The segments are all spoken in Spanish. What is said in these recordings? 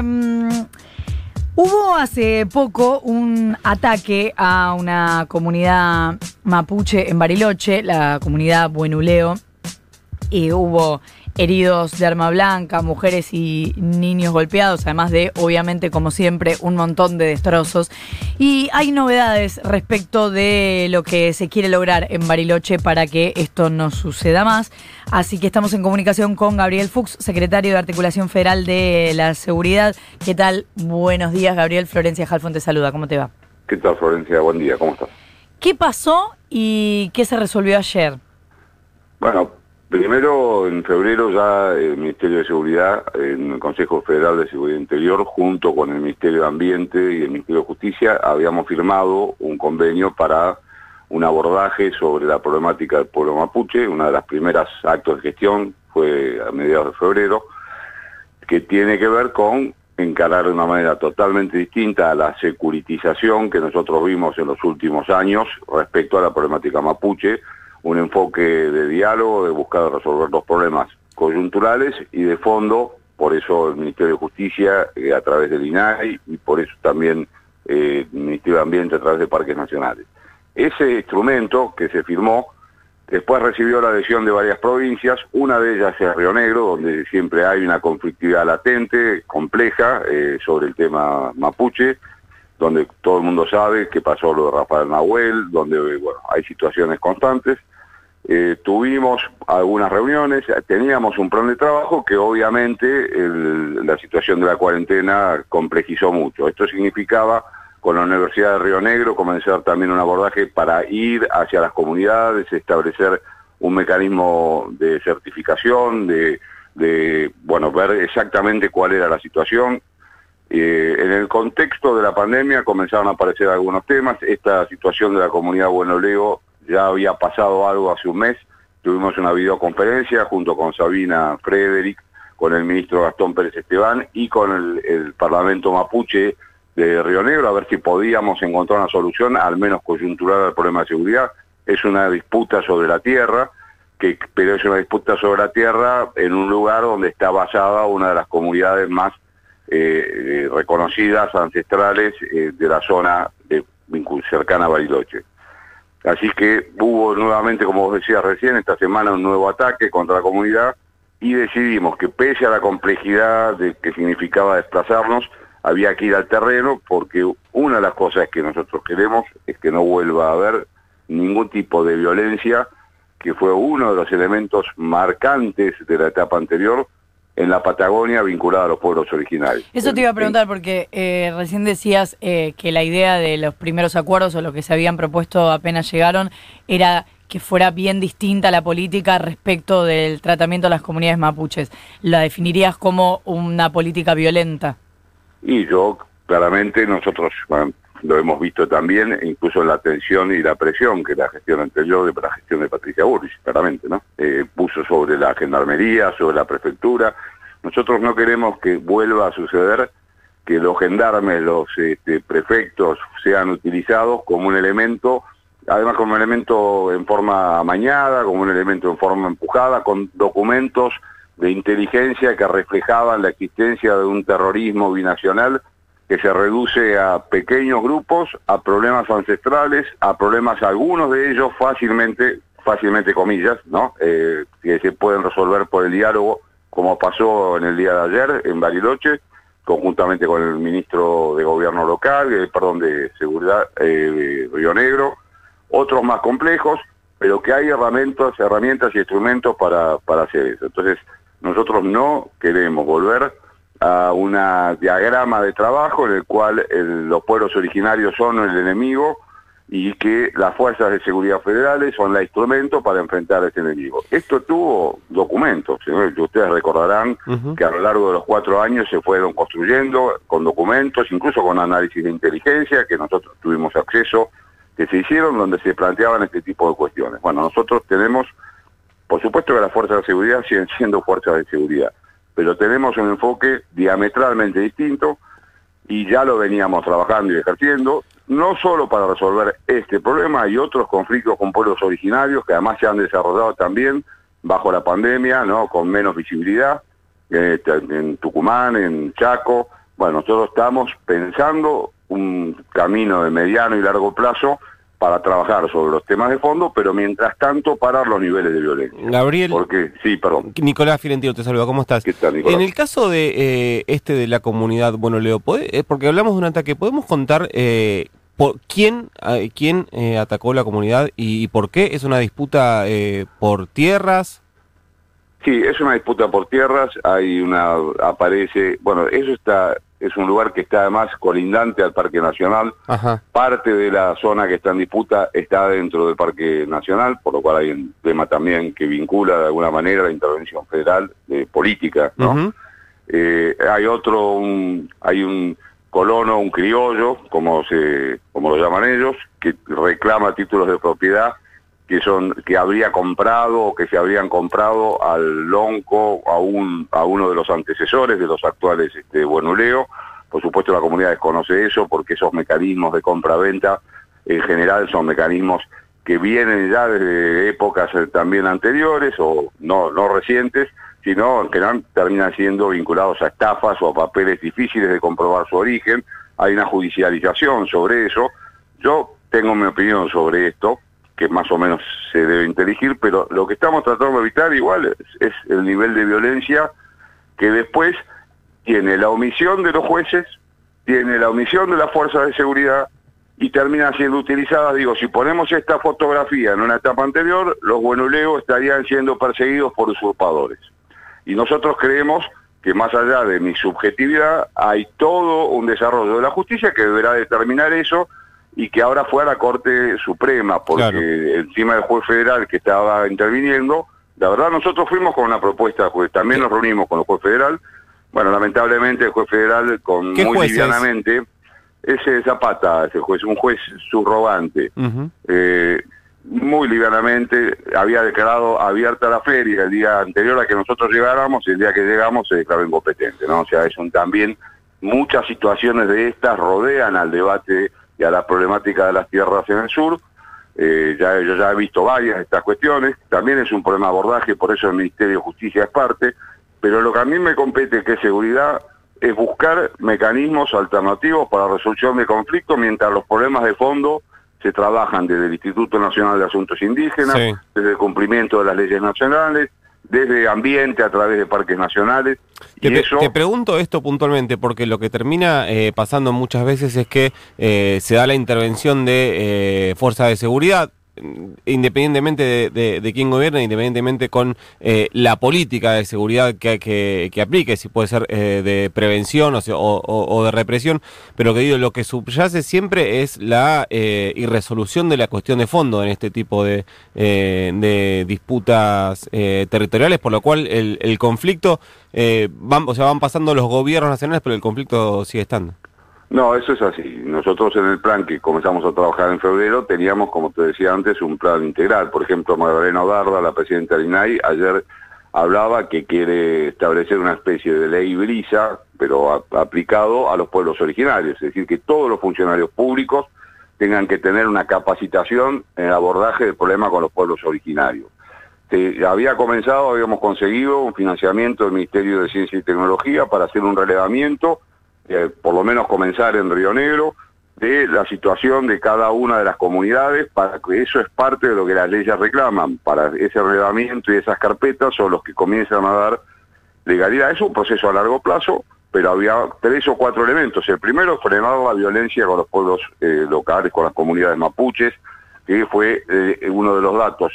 Em, hubo hace poco un ataque a una comunidad mapuche en Bariloche, la comunidad Buenuleo, y hubo heridos de arma blanca, mujeres y niños golpeados, además de, obviamente, como siempre, un montón de destrozos. Y hay novedades respecto de lo que se quiere lograr en Bariloche para que esto no suceda más. Así que estamos en comunicación con Gabriel Fuchs, secretario de Articulación Federal de la Seguridad. ¿Qué tal? Buenos días, Gabriel. Florencia Jalfón te saluda. ¿Cómo te va? ¿Qué tal, Florencia? Buen día. ¿Cómo estás? ¿Qué pasó y qué se resolvió ayer? Bueno, Primero, en febrero ya el Ministerio de Seguridad, en el Consejo Federal de Seguridad Interior, junto con el Ministerio de Ambiente y el Ministerio de Justicia, habíamos firmado un convenio para un abordaje sobre la problemática del pueblo mapuche. Una de las primeras actos de gestión fue a mediados de febrero, que tiene que ver con encarar de una manera totalmente distinta a la securitización que nosotros vimos en los últimos años respecto a la problemática mapuche, un enfoque de diálogo, de buscar resolver los problemas coyunturales y de fondo, por eso el Ministerio de Justicia eh, a través del INAI y por eso también eh, el Ministerio de Ambiente a través de Parques Nacionales. Ese instrumento que se firmó después recibió la adhesión de varias provincias, una de ellas es Río Negro, donde siempre hay una conflictividad latente, compleja, eh, sobre el tema mapuche, donde todo el mundo sabe que pasó lo de Rafael Nahuel, donde bueno, hay situaciones constantes. Eh, tuvimos algunas reuniones, teníamos un plan de trabajo que obviamente la situación de la cuarentena complejizó mucho. Esto significaba con la Universidad de Río Negro comenzar también un abordaje para ir hacia las comunidades, establecer un mecanismo de certificación, de, bueno, ver exactamente cuál era la situación. Eh, en el contexto de la pandemia comenzaron a aparecer algunos temas. Esta situación de la comunidad Bueno Leo ya había pasado algo hace un mes, tuvimos una videoconferencia junto con Sabina Frederick, con el ministro Gastón Pérez Esteban y con el, Parlamento Mapuche de Río Negro, a ver si podíamos encontrar una solución, al menos coyuntural, al problema de seguridad. Es una disputa sobre la tierra, que, pero es una disputa sobre la tierra en un lugar donde está basada una de las comunidades más eh, eh, reconocidas, ancestrales, eh, de la zona cercana a Bariloche. Así que hubo nuevamente, como vos decías recién, esta semana un nuevo ataque contra la comunidad y decidimos que pese a la complejidad de que significaba desplazarnos, había que ir al terreno porque una de las cosas que nosotros queremos es que no vuelva a haber ningún tipo de violencia, que fue uno de los elementos marcantes de la etapa anterior, en la Patagonia vinculada a los pueblos originarios. Eso te iba a preguntar porque eh, recién decías eh, que la idea de los primeros acuerdos o lo que se habían propuesto apenas llegaron era que fuera bien distinta la política respecto del tratamiento de las comunidades mapuches. ¿La definirías como una política violenta? Y yo, claramente, nosotros lo hemos visto también, incluso en la tensión y la presión que la gestión anterior, la gestión de Patricia Burris, claramente, ¿no? Eh, puso sobre la gendarmería, sobre la prefectura. Nosotros no queremos que vuelva a suceder que los gendarmes, los este, prefectos sean utilizados como un elemento, además como un elemento en forma amañada, como un elemento en forma empujada, con documentos de inteligencia que reflejaban la existencia de un terrorismo binacional que se reduce a pequeños grupos, a problemas ancestrales, a problemas algunos de ellos fácilmente, fácilmente comillas, ¿no? Eh, que se pueden resolver por el diálogo, como pasó en el día de ayer en Bariloche, conjuntamente con el ministro de Gobierno local, eh, perdón, de Seguridad eh, Río Negro, otros más complejos, pero que hay herramientas, herramientas y instrumentos para, para hacer eso. Entonces, nosotros no queremos volver a una diagrama de trabajo en el cual los pueblos originarios son el enemigo y que las fuerzas de seguridad federales son el instrumento para enfrentar a ese enemigo. Esto tuvo documentos, ustedes recordarán que a lo largo de los cuatro años se fueron construyendo con documentos, incluso con análisis de inteligencia que nosotros tuvimos acceso, que se hicieron donde se planteaban este tipo de cuestiones. Bueno, nosotros tenemos, por supuesto que las fuerzas de seguridad siguen siendo fuerzas de seguridad, pero tenemos un enfoque diametralmente distinto y ya lo veníamos trabajando y ejerciendo, no solo para resolver este problema, hay otros conflictos con pueblos originarios que además se han desarrollado también bajo la pandemia, ¿no? con menos visibilidad, este, en Tucumán, en Chaco, bueno, nosotros estamos pensando un camino de mediano y largo plazo para trabajar sobre los temas de fondo, pero mientras tanto parar los niveles de violencia. Gabriel. Porque, sí, perdón. Nicolás Fiorentino te saluda, ¿cómo estás? ¿Qué tal, Nicolás? En el caso de eh, este de la comunidad, bueno, Leo, ¿puede- eh, porque hablamos de un ataque, ¿podemos contar eh, por quién, eh, quién atacó la comunidad y, y por qué? ¿Es una disputa eh, por tierras? Sí, es una disputa por tierras, hay una, aparece, bueno, eso está, es un lugar que está además colindante al Parque Nacional, Ajá. parte de la zona que está en disputa está dentro del Parque Nacional, por lo cual hay un tema también que vincula de alguna manera la intervención federal de política, ¿no? Eh, hay otro, un, hay un colono, un criollo, como se, como lo llaman ellos, que reclama títulos de propiedad que son, que habría comprado o que se habrían comprado al Lonco, a un, a uno de los antecesores de los actuales este, Buenuleo. Por supuesto la comunidad desconoce eso porque esos mecanismos de compra-venta en general son mecanismos que vienen ya desde épocas eh, también anteriores o no, no recientes, sino que terminan siendo vinculados a estafas o a papeles difíciles de comprobar su origen. Hay una judicialización sobre eso. Yo tengo mi opinión sobre esto, que más o menos se debe inteligir, pero lo que estamos tratando de evitar igual es, el nivel de violencia que después tiene la omisión de los jueces, tiene la omisión de las fuerzas de seguridad y termina siendo utilizada, digo, si ponemos esta fotografía en una etapa anterior, los buenuleos estarían siendo perseguidos por usurpadores. Y nosotros creemos que más allá de mi subjetividad, hay todo un desarrollo de la justicia que deberá determinar eso y que ahora fue a la Corte Suprema, porque Claro. encima del juez federal que estaba interviniendo, la verdad nosotros fuimos con una propuesta, del juez, también nos reunimos con el juez federal, bueno, lamentablemente el juez federal con ¿Qué muy es? livianamente, ese Zapata, ese juez, un juez subrogante, eh, muy livianamente había declarado abierta la feria el día anterior a que nosotros llegáramos y el día que llegamos se declaró incompetente, ¿no? O sea, es un también muchas situaciones de estas rodean al debate y a la problemática de las tierras en el sur. Eh, ya, yo ya he visto varias de estas cuestiones, también es un problema de abordaje, por eso el Ministerio de Justicia es parte, pero lo que a mí me compete, que es seguridad, es buscar mecanismos alternativos para resolución de conflictos mientras los problemas de fondo se trabajan desde el Instituto Nacional de Asuntos Indígenas, Sí. desde el cumplimiento de las leyes nacionales, desde ambiente a través de parques nacionales. Te, y eso, te pregunto esto puntualmente porque lo que termina eh, pasando muchas veces es que eh, se da la intervención de eh, fuerzas de seguridad, independientemente de, quién gobierna, independientemente con eh, la política de seguridad que, que, que aplique, si puede ser eh, de prevención o, sea, o- de represión, pero que digo, lo que subyace siempre es la eh, irresolución de la cuestión de fondo en este tipo de, eh, disputas eh, territoriales, por lo cual el, el conflicto, eh, van, o sea, van pasando los gobiernos nacionales, pero el conflicto sigue estando. No, eso es así. Nosotros en el plan que comenzamos a trabajar en febrero teníamos, como te decía antes, un plan integral. Por ejemplo, Magdalena Odarda, la presidenta del INAI, ayer hablaba que quiere establecer una especie de ley brisa, pero aplicado a los pueblos originarios. Es decir, que todos los funcionarios públicos tengan que tener una capacitación en el abordaje del problema con los pueblos originarios. Había comenzado, habíamos conseguido un financiamiento del Ministerio de Ciencia y Tecnología para hacer un relevamiento eh, por lo menos comenzar en Río Negro, de la situación de cada una de las comunidades, para que eso es parte de lo que las leyes reclaman, para ese relevamiento y esas carpetas son los que comienzan a dar legalidad. Es un proceso a largo plazo, pero había tres o cuatro elementos. El primero, frenar la violencia con los pueblos eh, locales, con las comunidades mapuches, que fue eh, uno de los datos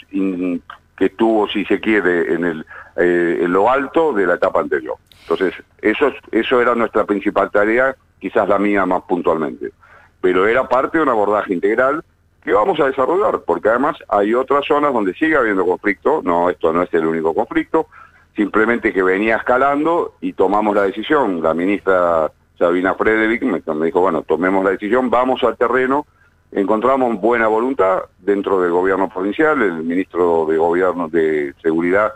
que tuvo, si se quiere, en, el, eh, en lo alto de la etapa anterior. Entonces, eso, es- eso era nuestra principal tarea, quizás la mía más puntualmente. Pero era parte de un abordaje integral que vamos a desarrollar, porque además hay otras zonas donde sigue habiendo conflicto, no, esto no es el único conflicto, simplemente que venía escalando y tomamos la decisión. La ministra Sabina Frederick me, me dijo, bueno, tomemos la decisión, vamos al terreno, encontramos buena voluntad dentro del gobierno provincial, el ministro de Gobierno de Seguridad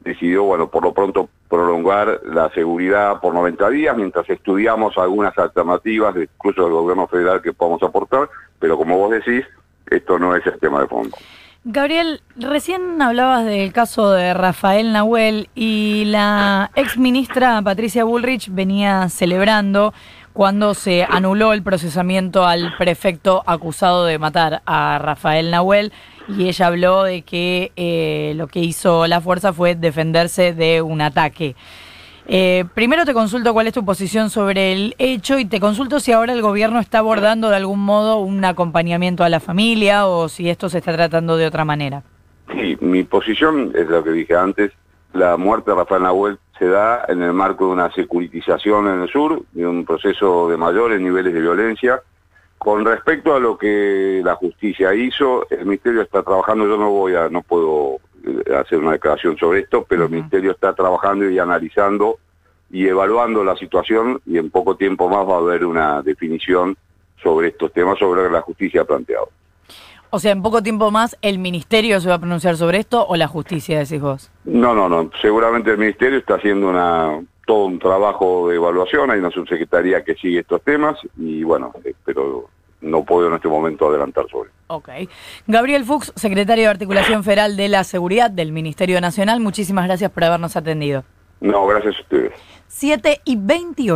decidió, bueno, por lo pronto prolongar la seguridad por 90 días mientras estudiamos algunas alternativas, incluso del gobierno federal, que podamos aportar, pero como vos decís, esto no es el tema de fondo. Gabriel, recién hablabas del caso de Rafael Nahuel y la ex ministra Patricia Bullrich venía celebrando cuando se anuló el procesamiento al prefecto acusado de matar a Rafael Nahuel y ella habló de que eh, lo que hizo la fuerza fue defenderse de un ataque. Eh, primero te consulto cuál es tu posición sobre el hecho y te consulto si ahora el gobierno está abordando de algún modo un acompañamiento a la familia o si esto se está tratando de otra manera. Sí, mi posición es lo que dije antes. La muerte de Rafael Nahuel se da en el marco de una securitización en el sur, de un proceso de mayores niveles de violencia. Con respecto a lo que la justicia hizo, el Ministerio está trabajando, yo no voy a, no puedo eh, hacer una declaración sobre esto, pero el Ministerio está trabajando y analizando y evaluando la situación y en poco tiempo más va a haber una definición sobre estos temas, sobre lo que la justicia ha planteado. O sea, en poco tiempo más el ministerio se va a pronunciar sobre esto o la justicia, decís vos. No, no, no. Seguramente el ministerio está haciendo una todo un trabajo de evaluación, hay una subsecretaría que sigue estos temas y bueno, eh, pero no puedo en este momento adelantar sobre. Ok. Gabriel Fuchs, secretario de Articulación Federal de la Seguridad del Ministerio Nacional, muchísimas gracias por habernos atendido. No, gracias a ustedes. 7 y 28.